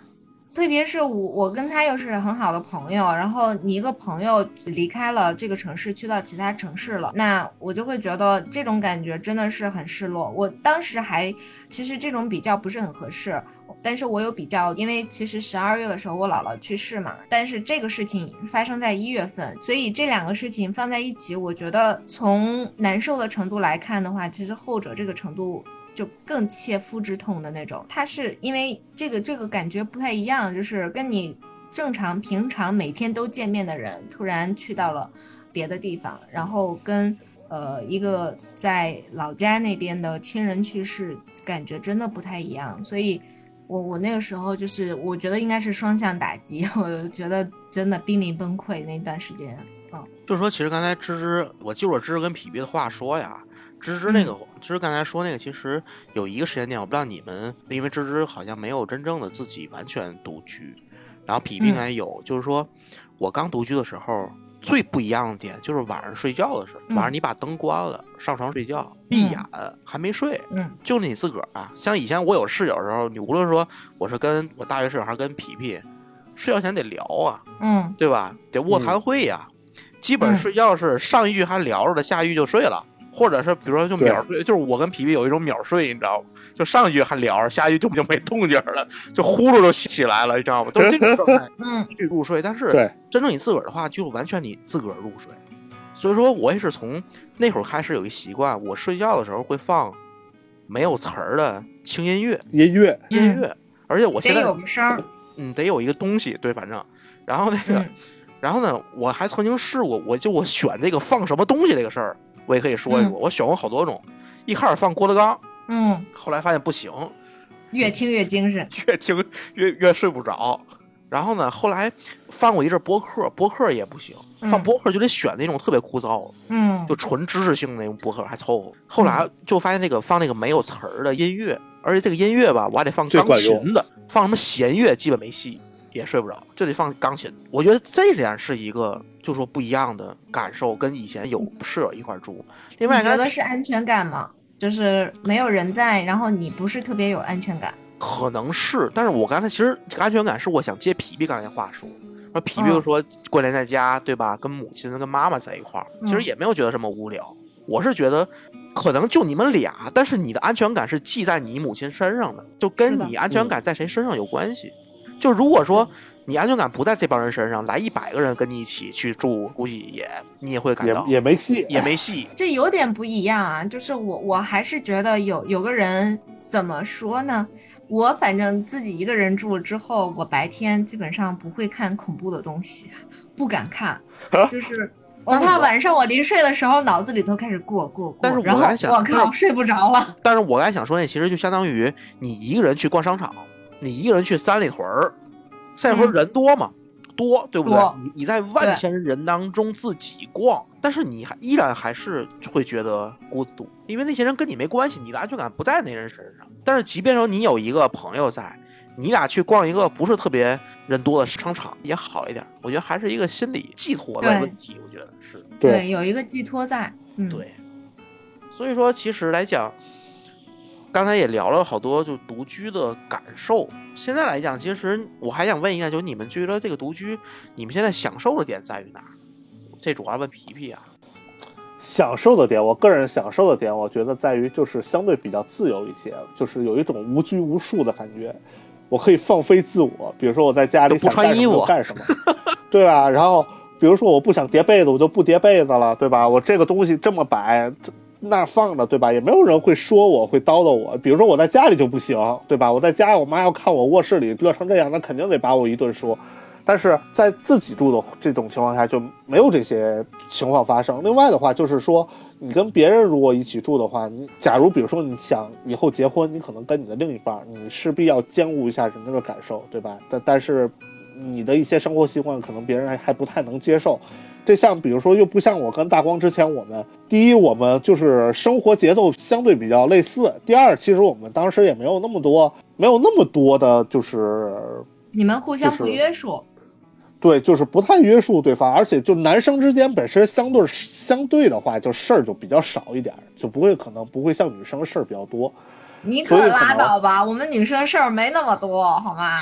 特别是我，我跟他又是很好的朋友，然后你一个朋友离开了这个城市，去到其他城市了，那我就会觉得这种感觉真的是很失落。我当时还其实这种比较不是很合适，但是我有比较，因为其实十二月的时候我姥姥去世嘛，但是这个事情发生在一月份，所以这两个事情放在一起，我觉得从难受的程度来看的话，其实后者这个程度。就更切肤之痛的那种，他是因为这个这个感觉不太一样，就是跟你正常平常每天都见面的人，突然去到了别的地方，然后跟呃一个在老家那边的亲人去世，感觉真的不太一样。所以，我我那个时候就是我觉得应该是双向打击，我觉得真的濒临崩溃那段时间。嗯，就是说，其实刚才芝芝，我就着芝芝跟皮皮的话说呀。芝芝那个，芝芝刚才说那个，其实有一个时间点，我不知道你们，因为芝芝好像没有真正的自己完全独居，然后皮皮应该有，就是说我刚独居的时候，最不一样的点就是晚上睡觉的时候，晚上你把灯关了，上床睡觉，闭眼还没睡，嗯，就你自个儿啊。像以前我有室友的时候，你无论说我是跟我大学室友还是跟皮皮，睡觉前得聊啊，嗯，对吧？得卧谈会呀，基本睡觉是上一句还聊着的，下一句就睡了。或者是比如说就秒睡，就是我跟皮皮有一种秒睡，你知道吗？就上一句还聊着，下一句就就没动静了，就呼噜就起来了，你知道吗？都是这种状态，嗯，去入睡。但是真正你自个儿的话，就完全你自个儿入睡。所以说我也是从那会儿开始有一习惯，我睡觉的时候会放没有词儿的轻音乐，音乐，音乐。而且我现在得有个声儿，嗯，得有一个东西，对，反正，然后那个，然后呢，我还曾经试过，我就我选这个放什么东西这个事儿。我也可以说一说，我选过好多种，一开始放郭德纲，嗯，后来发现不行，越听越精神，越听越越睡不着。然后呢，后来放过一阵播客，播客也不行，放播客就得选那种特别枯燥的，嗯，就纯知识性的那种播客还凑合。后来就发现那个放那个没有词儿的音乐而且这个音乐吧，我还得放钢琴的，放什么弦乐基本没戏，也睡不着，就得放钢琴。我觉得这点是一个，就说不一样的感受，跟以前有室友一块住。另外一个你觉得是安全感吗？就是没有人在，然后你不是特别有安全感。可能是，但是我刚才其实安全感是我想接皮皮刚才话说，说皮皮嗯说过年在家，对吧？跟母亲跟妈妈在一块儿，其实嗯也没有觉得什么无聊。我是觉得可能就你们俩，但是你的安全感是系在你母亲身上的，就跟你安全感在谁身上有关系。就如果说你安全感不在这帮人身上，来一百个人跟你一起去住，估计也你也会感到也没戏，也没戏。这有点不一样啊，就是我我还是觉得有有个人怎么说呢？我反正自己一个人住了之后，我白天基本上不会看恐怖的东西，不敢看，就是我怕晚上我临睡的时候脑子里头开始过过过，但是我然后还想我靠睡不着了。但是我刚才想说，那其实就相当于你一个人去逛商场，你一个人去三里屯儿，三里屯人多嘛，多对不对？你你在万千人当中自己逛，但是你还依然还是会觉得孤独，因为那些人跟你没关系，你的安全感不在那人身上。但是即便说你有一个朋友在，你俩去逛一个不是特别人多的商场也好一点，我觉得还是一个心理寄托的问题，我觉得是。对，有一个寄托在，嗯，对，所以说其实来讲，刚才也聊了好多就独居的感受。现在来讲，其实我还想问一下，就是你们觉得这个独居，你们现在享受的点在于哪？这主要问皮皮啊。享受的点，我个人享受的点，我觉得在于就是相对比较自由一些，就是有一种无拘无束的感觉，我可以放飞自我。比如说我在家里不穿衣服干什么，对吧？然后比如说我不想叠被子，我就不叠被子了，对吧？我这个东西这么摆，这那儿放着，对吧？也没有人会说我，会叨叨我。比如说我在家里就不行，对吧？我在家，我妈要看我卧室里乐成这样，那肯定得把我一顿说。但是在自己住的这种情况下就没有这些情况发生。另外的话，就是说你跟别人如果一起住的话，你假如比如说你想以后结婚，你可能跟你的另一半，你势必要兼顾一下人家的感受，对吧？但但是你的一些生活习惯可能别人还还不太能接受。这像比如说又不像我跟大光之前，我们第一我们就是生活节奏相对比较类似，第二其实我们当时也没有那么多没有那么多的就是你们互相不就是约束，对，就是不太约束对方，而且就男生之间本身相对相对的话，就事儿就比较少一点儿，就不会可能不会像女生事儿比较多。你可拉倒吧，我们女生事儿没那么多，好吗？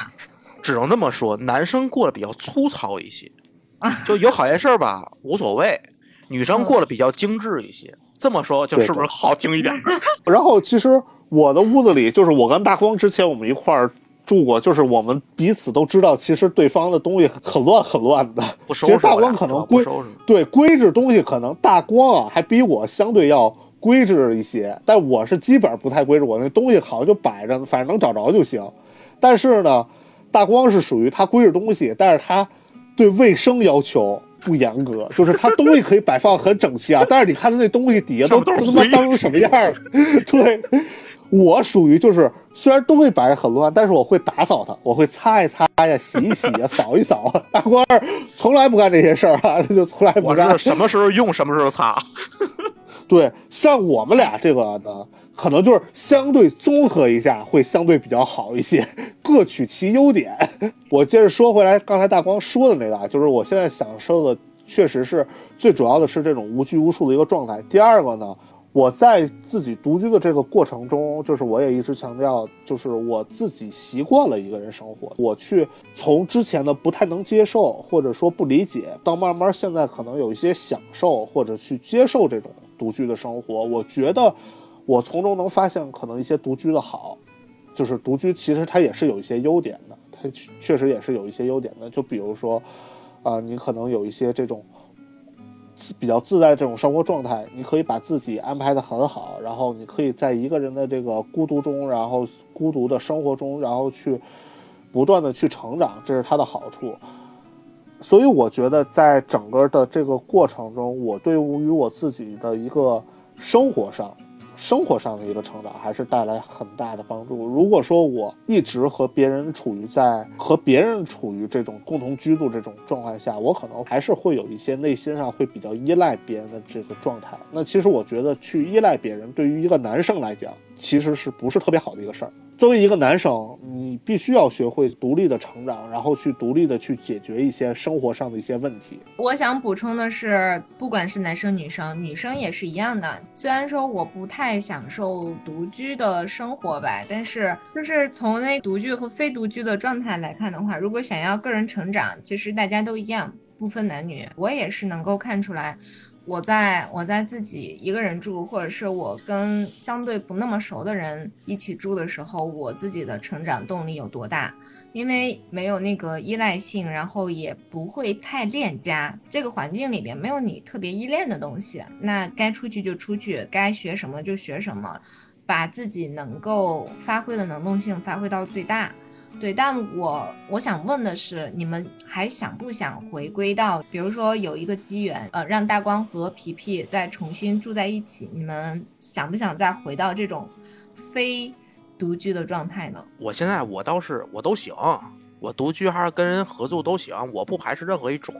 只能这么说，男生过得比较粗糙一些啊，就有好些事儿吧无所谓，女生过得比较精致一些。这么说就是不是好听一点？然后其实我的屋子里，就是我跟大光之前我们一块儿住过，就是我们彼此都知道，其实对方的东西很乱很乱的。不收其实大光可能规。对规制东西，可能大光啊还比我相对要规制一些，但我是基本上不太规制，我那东西好像就摆着，反正能找着就行。但是呢，大光是属于他规制东西，但是他对卫生要求不严格，就是他东西可以摆放很整齐啊，但是你看他那东西底下都都他妈脏成什么样了？对，我属于就是虽然东西摆得很乱，但是我会打扫它，我会擦一擦呀、洗一洗呀、扫一扫。大官儿从来不干这些事儿啊，他就从来不我干是。什么时候用什么时候擦。对，像我们俩这个呢，可能就是相对综合一下，会相对比较好一些，各取其优点。我接着说回来，刚才大光说的那个啊，就是我现在享受的，确实是最主要的是这种无拘无束的一个状态。第二个呢，我在自己独居的这个过程中，就是我也一直强调，就是我自己习惯了一个人生活，我去从之前的不太能接受，或者说不理解，到慢慢现在可能有一些享受，或者去接受这种独居的生活。我觉得我从中能发现可能一些独居的好，就是独居其实它也是有一些优点的，它确实也是有一些优点的。就比如说，啊、你可能有一些这种比较自在这种生活状态，你可以把自己安排的很好，然后你可以在一个人的这个孤独中，然后孤独的生活中，然后去不断的去成长，这是它的好处。所以我觉得在整个的这个过程中，我对于我自己的一个生活上生活上的一个成长，还是带来很大的帮助。如果说我一直和别人处于在和别人处于这种共同居住这种状态下，我可能还是会有一些内心上会比较依赖别人的这个状态。那其实我觉得去依赖别人，对于一个男生来讲，其实是不是特别好的一个事儿。作为一个男生，你必须要学会独立的成长，然后去独立的去解决一些生活上的一些问题。我想补充的是，不管是男生女生，女生也是一样的。虽然说我不太享受独居的生活吧，但是就是从那独居和非独居的状态来看的话，如果想要个人成长，其实大家都一样，不分男女。我也是能够看出来。我在我在自己一个人住，或者是我跟相对不那么熟的人一起住的时候，我自己的成长动力有多大？因为没有那个依赖性，然后也不会太恋家。这个环境里边没有你特别依恋的东西，那该出去就出去，该学什么就学什么，把自己能够发挥的能动性发挥到最大。对，但我我想问的是，你们还想不想回归到，比如说有一个机缘，呃，让大光和皮皮再重新住在一起，你们想不想再回到这种非独居的状态呢？我现在我倒是我都行，我独居还是跟人合租都行，我不排斥任何一种。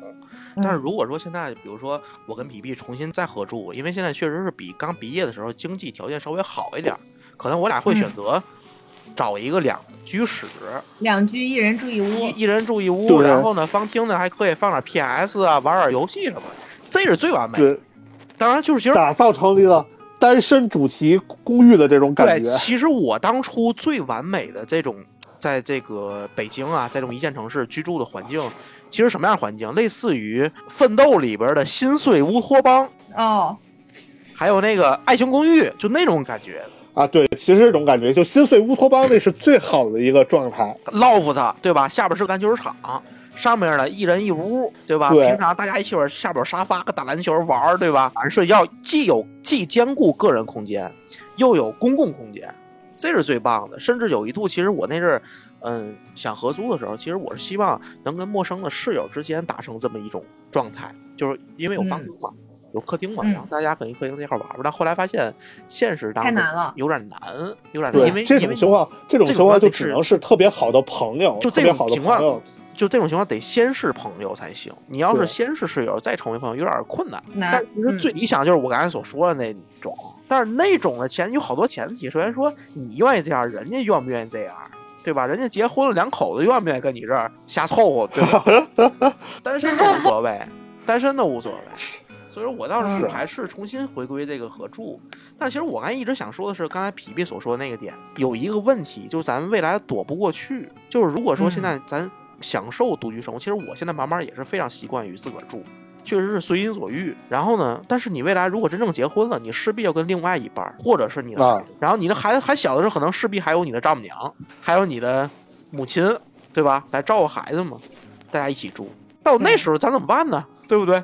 但是如果说现在，比如说我跟皮皮重新再合住，因为现在确实是比刚毕业的时候经济条件稍微好一点，可能我俩会选择。找一个两居室，两居一人住一屋，一一人住一屋，然后呢，方厅呢还可以放点 PS 啊，玩点游戏什么，这是最完美。的，当然就是其实打造成一个单身主题公寓的这种感觉。对，其实我当初最完美的这种，在这个北京啊，在这种一线城市居住的环境，其实什么样环境？类似于《奋斗》里边的心碎乌托邦哦，还有那个《爱情公寓》，就那种感觉。啊，对，其实这种感觉就心碎乌托邦那是最好的一个状态。Loft，对吧？下边是个篮球场，上面呢一人一屋，对吧？平常大家一起玩，下边沙发，打篮球玩，对吧？晚上睡觉既有既兼顾个人空间，又有公共空间，这是最棒的。甚至有一度，其实我那阵儿，嗯，想合租的时候，其实我是希望能跟陌生的室友之间达成这么一种状态，就是因为有房租嘛。有客厅嘛，然后大家可以客厅那块玩玩。但后来发现现实当中有点难，有点难。因为这种情况，这种情况就只能是特别好的朋友，就这种情况，就这种情况得先是朋友才行。你要是先是室友再成为朋友，有点困难。但其实最理想就是我刚才所说的那种，但是那种的前有好多前提。首先说你愿意这样，人家愿不愿意这样，对吧？人家结婚了，两口子愿不愿意跟你这儿瞎凑合，对吧？单身的无所谓，单身的无所谓。所以说我倒是还是重新回归这个合住，但其实我刚才一直想说的是，刚才皮皮所说的那个点，有一个问题，就是咱们未来躲不过去。就是如果说现在咱享受独居生活，其实我现在慢慢也是非常习惯于自个儿住，确实是随心所欲。然后呢，但是你未来如果真正结婚了，你势必要跟另外一半，或者是你的孩子，然后你的孩子还小的时候，可能势必还有你的丈母娘，还有你的母亲，对吧？来照顾孩子嘛，大家一起住。到那时候咱怎么办呢？对不对？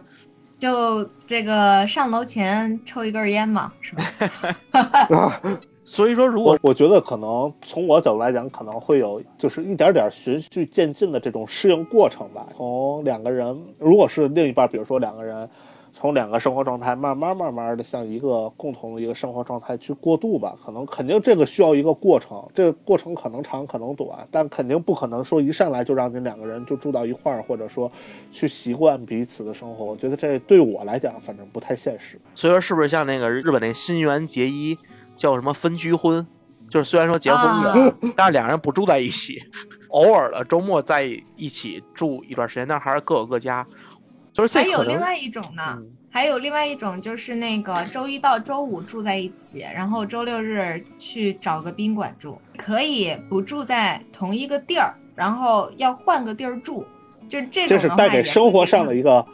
就这个上楼前抽一根烟嘛，是吧？所以说，如果我觉得可能从我角度来讲，可能会有就是一点点循序渐进的这种适应过程吧。从两个人，如果是另一半，比如说两个人。从两个生活状态慢慢慢慢的向一个共同的一个生活状态去过渡吧，可能肯定这个需要一个过程，这个过程可能长可能短，但肯定不可能说一上来就让你两个人就住到一块儿，或者说去习惯彼此的生活。我觉得这对我来讲，反正不太现实。所以说，是不是像那个日本那新垣结衣叫什么分居婚？就是虽然说结婚了，但是两人不住在一起，偶尔的周末在一起住一段时间，但还是各有各家。还有另外一种呢，还有另外一种就是那个周一到周五住在一起，然后周六日去找个宾馆住，可以不住在同一个地儿，然后要换个地儿住，就这种。这是带给生活上的一个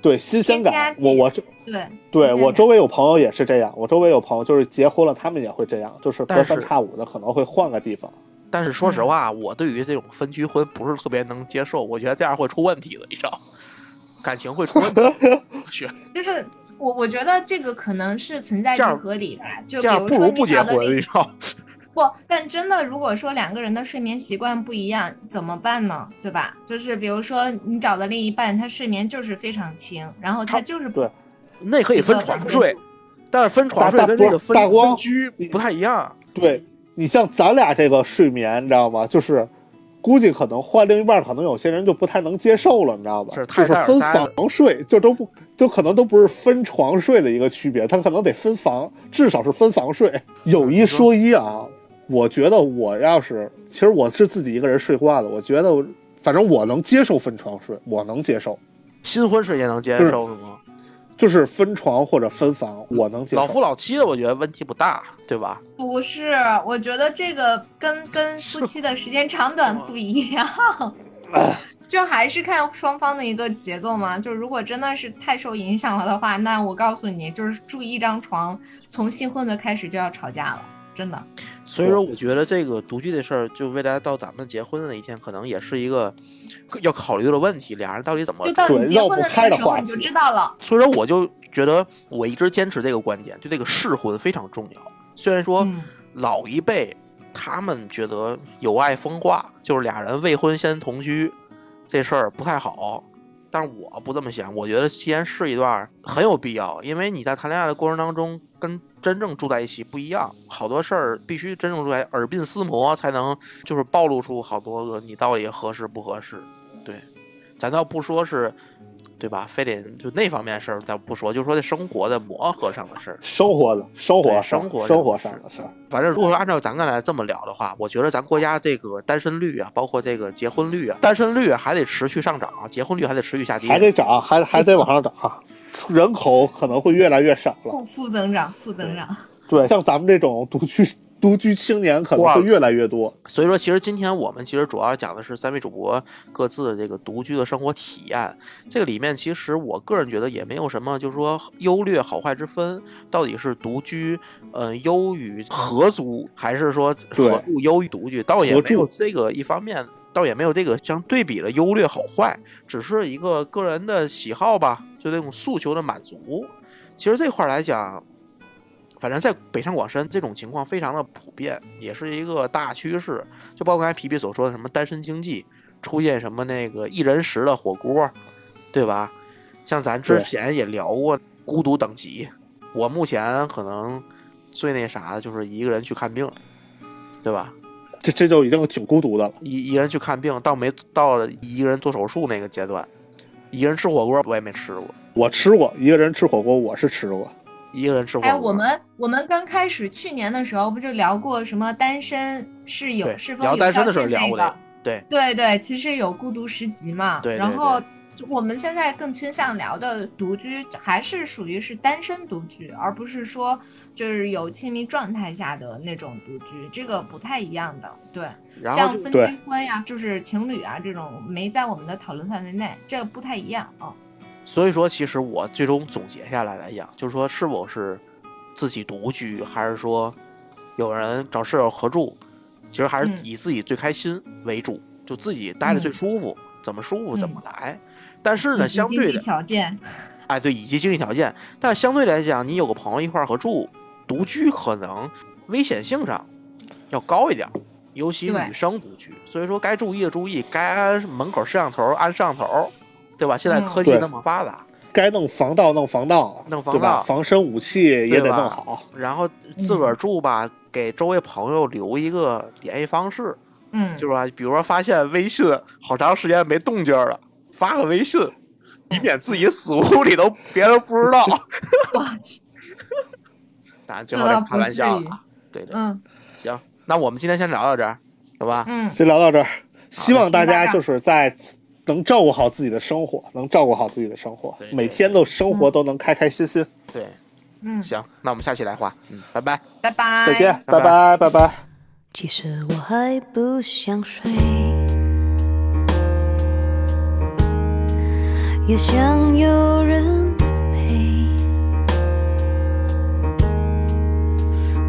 对新鲜感。我我这对对我周围有朋友也是这样，我周围有朋友就是结婚了，他们也会这样，就是隔三差五的可能会换个地方。但是说实话，我对于这种分居婚不是特别能接受，我觉得这样会出问题的，你知道。感情会出问题，就是我我觉得这个可能是存在即合理吧。就比如说你找的 不，但真的如果说两个人的睡眠习惯不一样，怎么办呢？对吧？就是比如说你找的另一半，他睡眠就是非常轻，然后他就是对，那可以分床睡，但是分床睡大跟这个分大光分居不太一样。对你像咱俩这个睡眠，你知道吗？就是估计可能换另一半，可能有些人就不太能接受了，你知道吧？就是分房睡，就都不就可能都不是分床睡的一个区别，他可能得分房，至少是分房睡。有一说一啊，我觉得我要是其实我是自己一个人睡惯了，我觉得反正我能接受分床睡，我能接受，新婚睡也能接受是吗？就是分床或者分房，我能接受。老夫老妻的，我觉得问题不大，对吧？不是，我觉得这个跟跟夫妻的时间长短不一样，哎 就还是看双方的一个节奏嘛。就如果真的是太受影响了的话，那我告诉你，就是住一张床，从新婚的开始就要吵架了，真的。所以说，我觉得这个独居的事儿，就未来到咱们结婚的那一天，可能也是一个要考虑的问题。俩人到底怎么就？到对你结婚的开那个时候，的话题你就知道了。所以说，我就觉得我一直坚持这个观点，就这个试婚非常重要。虽然说嗯，老一辈他们觉得有爱风化，就是俩人未婚先同居这事儿不太好，但是我不这么想。我觉得既然是一段很有必要，因为你在谈恋爱的过程当中跟真正住在一起不一样，好多事儿必须真正住在耳鬓厮磨，才能就是暴露出好多个你到底合适不合适。对，咱倒不说是。对吧？非得就那方面事儿，咱不说，就说这生活的磨合上的事儿。生活的生活生活生活上的事儿。反正如果说按照咱刚才这么聊的话，我觉得咱国家这个单身率啊，包括这个结婚率啊，单身率还得持续上涨，结婚率还得持续下跌。还得涨，还还得往上涨，人口可能会越来越少了。负负增长，负增长。对，像咱们这种独居独居青年可能会越来越多。所以说，其实今天我们其实主要讲的是三位主播各自的这个独居的生活体验。这个里面，其实我个人觉得也没有什么，就是说优劣好坏之分，到底是独居，呃，优于合租，还是说对合租优于独居，倒也合没有这个一方面。倒也没有这个相对比的优劣好坏，只是一个个人的喜好吧，就那种诉求的满足。其实这块来讲，反正在北上广深这种情况非常的普遍，也是一个大趋势。就包括刚才皮皮所说的什么单身经济，出现什么那个一人食的火锅，对吧？像咱之前也聊过孤独等级，我目前可能最那啥的就是一个人去看病，对吧？这这就已经挺孤独的了。一一个人去看病，到没到了一个人做手术那个阶段，一个人吃火锅我也没吃过，我吃过一个人吃火锅，我是吃过。一个人吃火锅。哎，我们我们刚开始去年的时候不就聊过什么单身是有对是否有聊单身的时候聊过这个？，对对对，其实有孤独十级嘛。对对然后我们现在更倾向聊的独居，还是属于是单身独居，而不是说就是有亲密状态下的那种独居，这个不太一样的。对，然后像分居婚呀，就是情侣啊这种，没在我们的讨论范围内，这个不太一样啊。所以说，其实我最终总结下来来讲，就是说是否是自己独居，还是说有人找室友合住，其实还是嗯以自己最开心为主，就自己待着最嗯舒服，怎么舒服怎么嗯。来。但是呢，相对的，条件，哎，对，以及经济条件，但是相对来讲，你有个朋友一块儿合住，独居可能危险性上要高一点儿，尤其女生独居，所以说该注意的注意，该安门口摄像头安摄像头，对吧？现在科技那么发达，该弄防盗弄防盗，弄防对吧盗？防身武器也得弄好。然后自个儿住吧，给周围朋友留一个联系方式，嗯，就是吧？比如说发现微信好长时间没动静了，发个微信，以免自己死屋里头别人不知道。我去，当然最后这开玩笑了啊，对对，嗯行，那我们今天先聊到这儿，好吧？嗯，先聊到这儿，希望大家家就是在能照顾好自己的生活，能照顾好自己的生活对，对每天都生活都能开开心心。对，嗯，行，那我们下期来话，嗯，拜拜。拜拜，再见，拜拜拜，拜拜。其实我还不想睡，也想有人陪。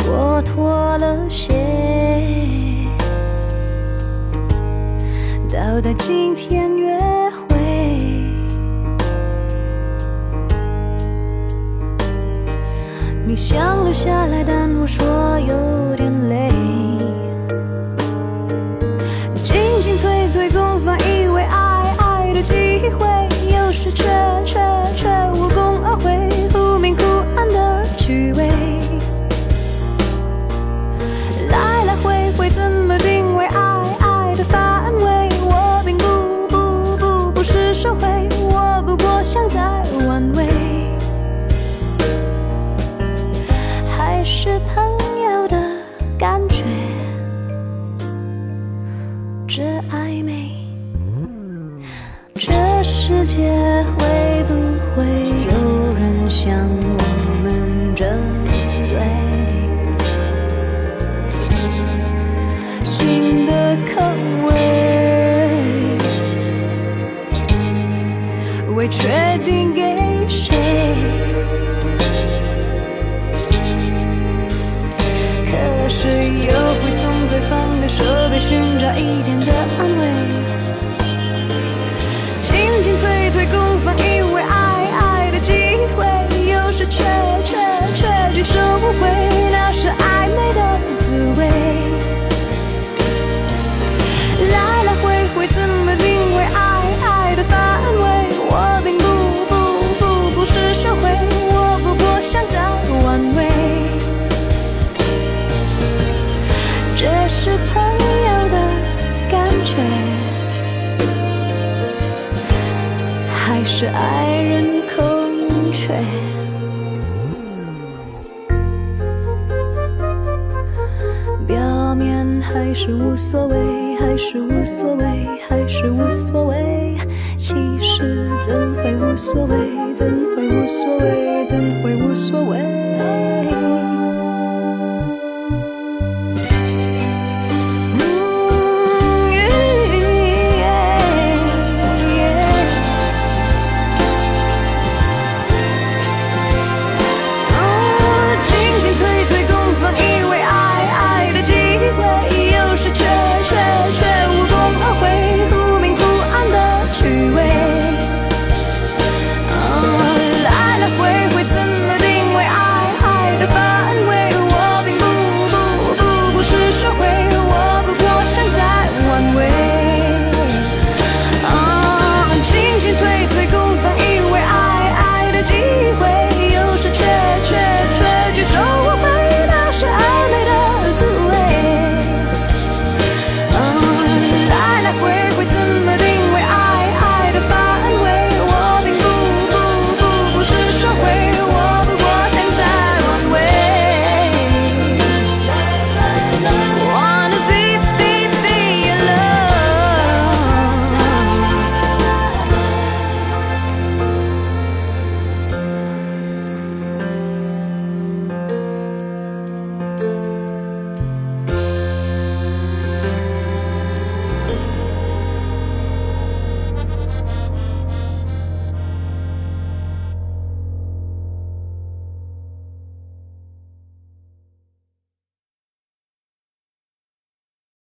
我脱了鞋，到达今天约会。你想留下来，但我说有点无所谓怎会无所谓怎会无所谓。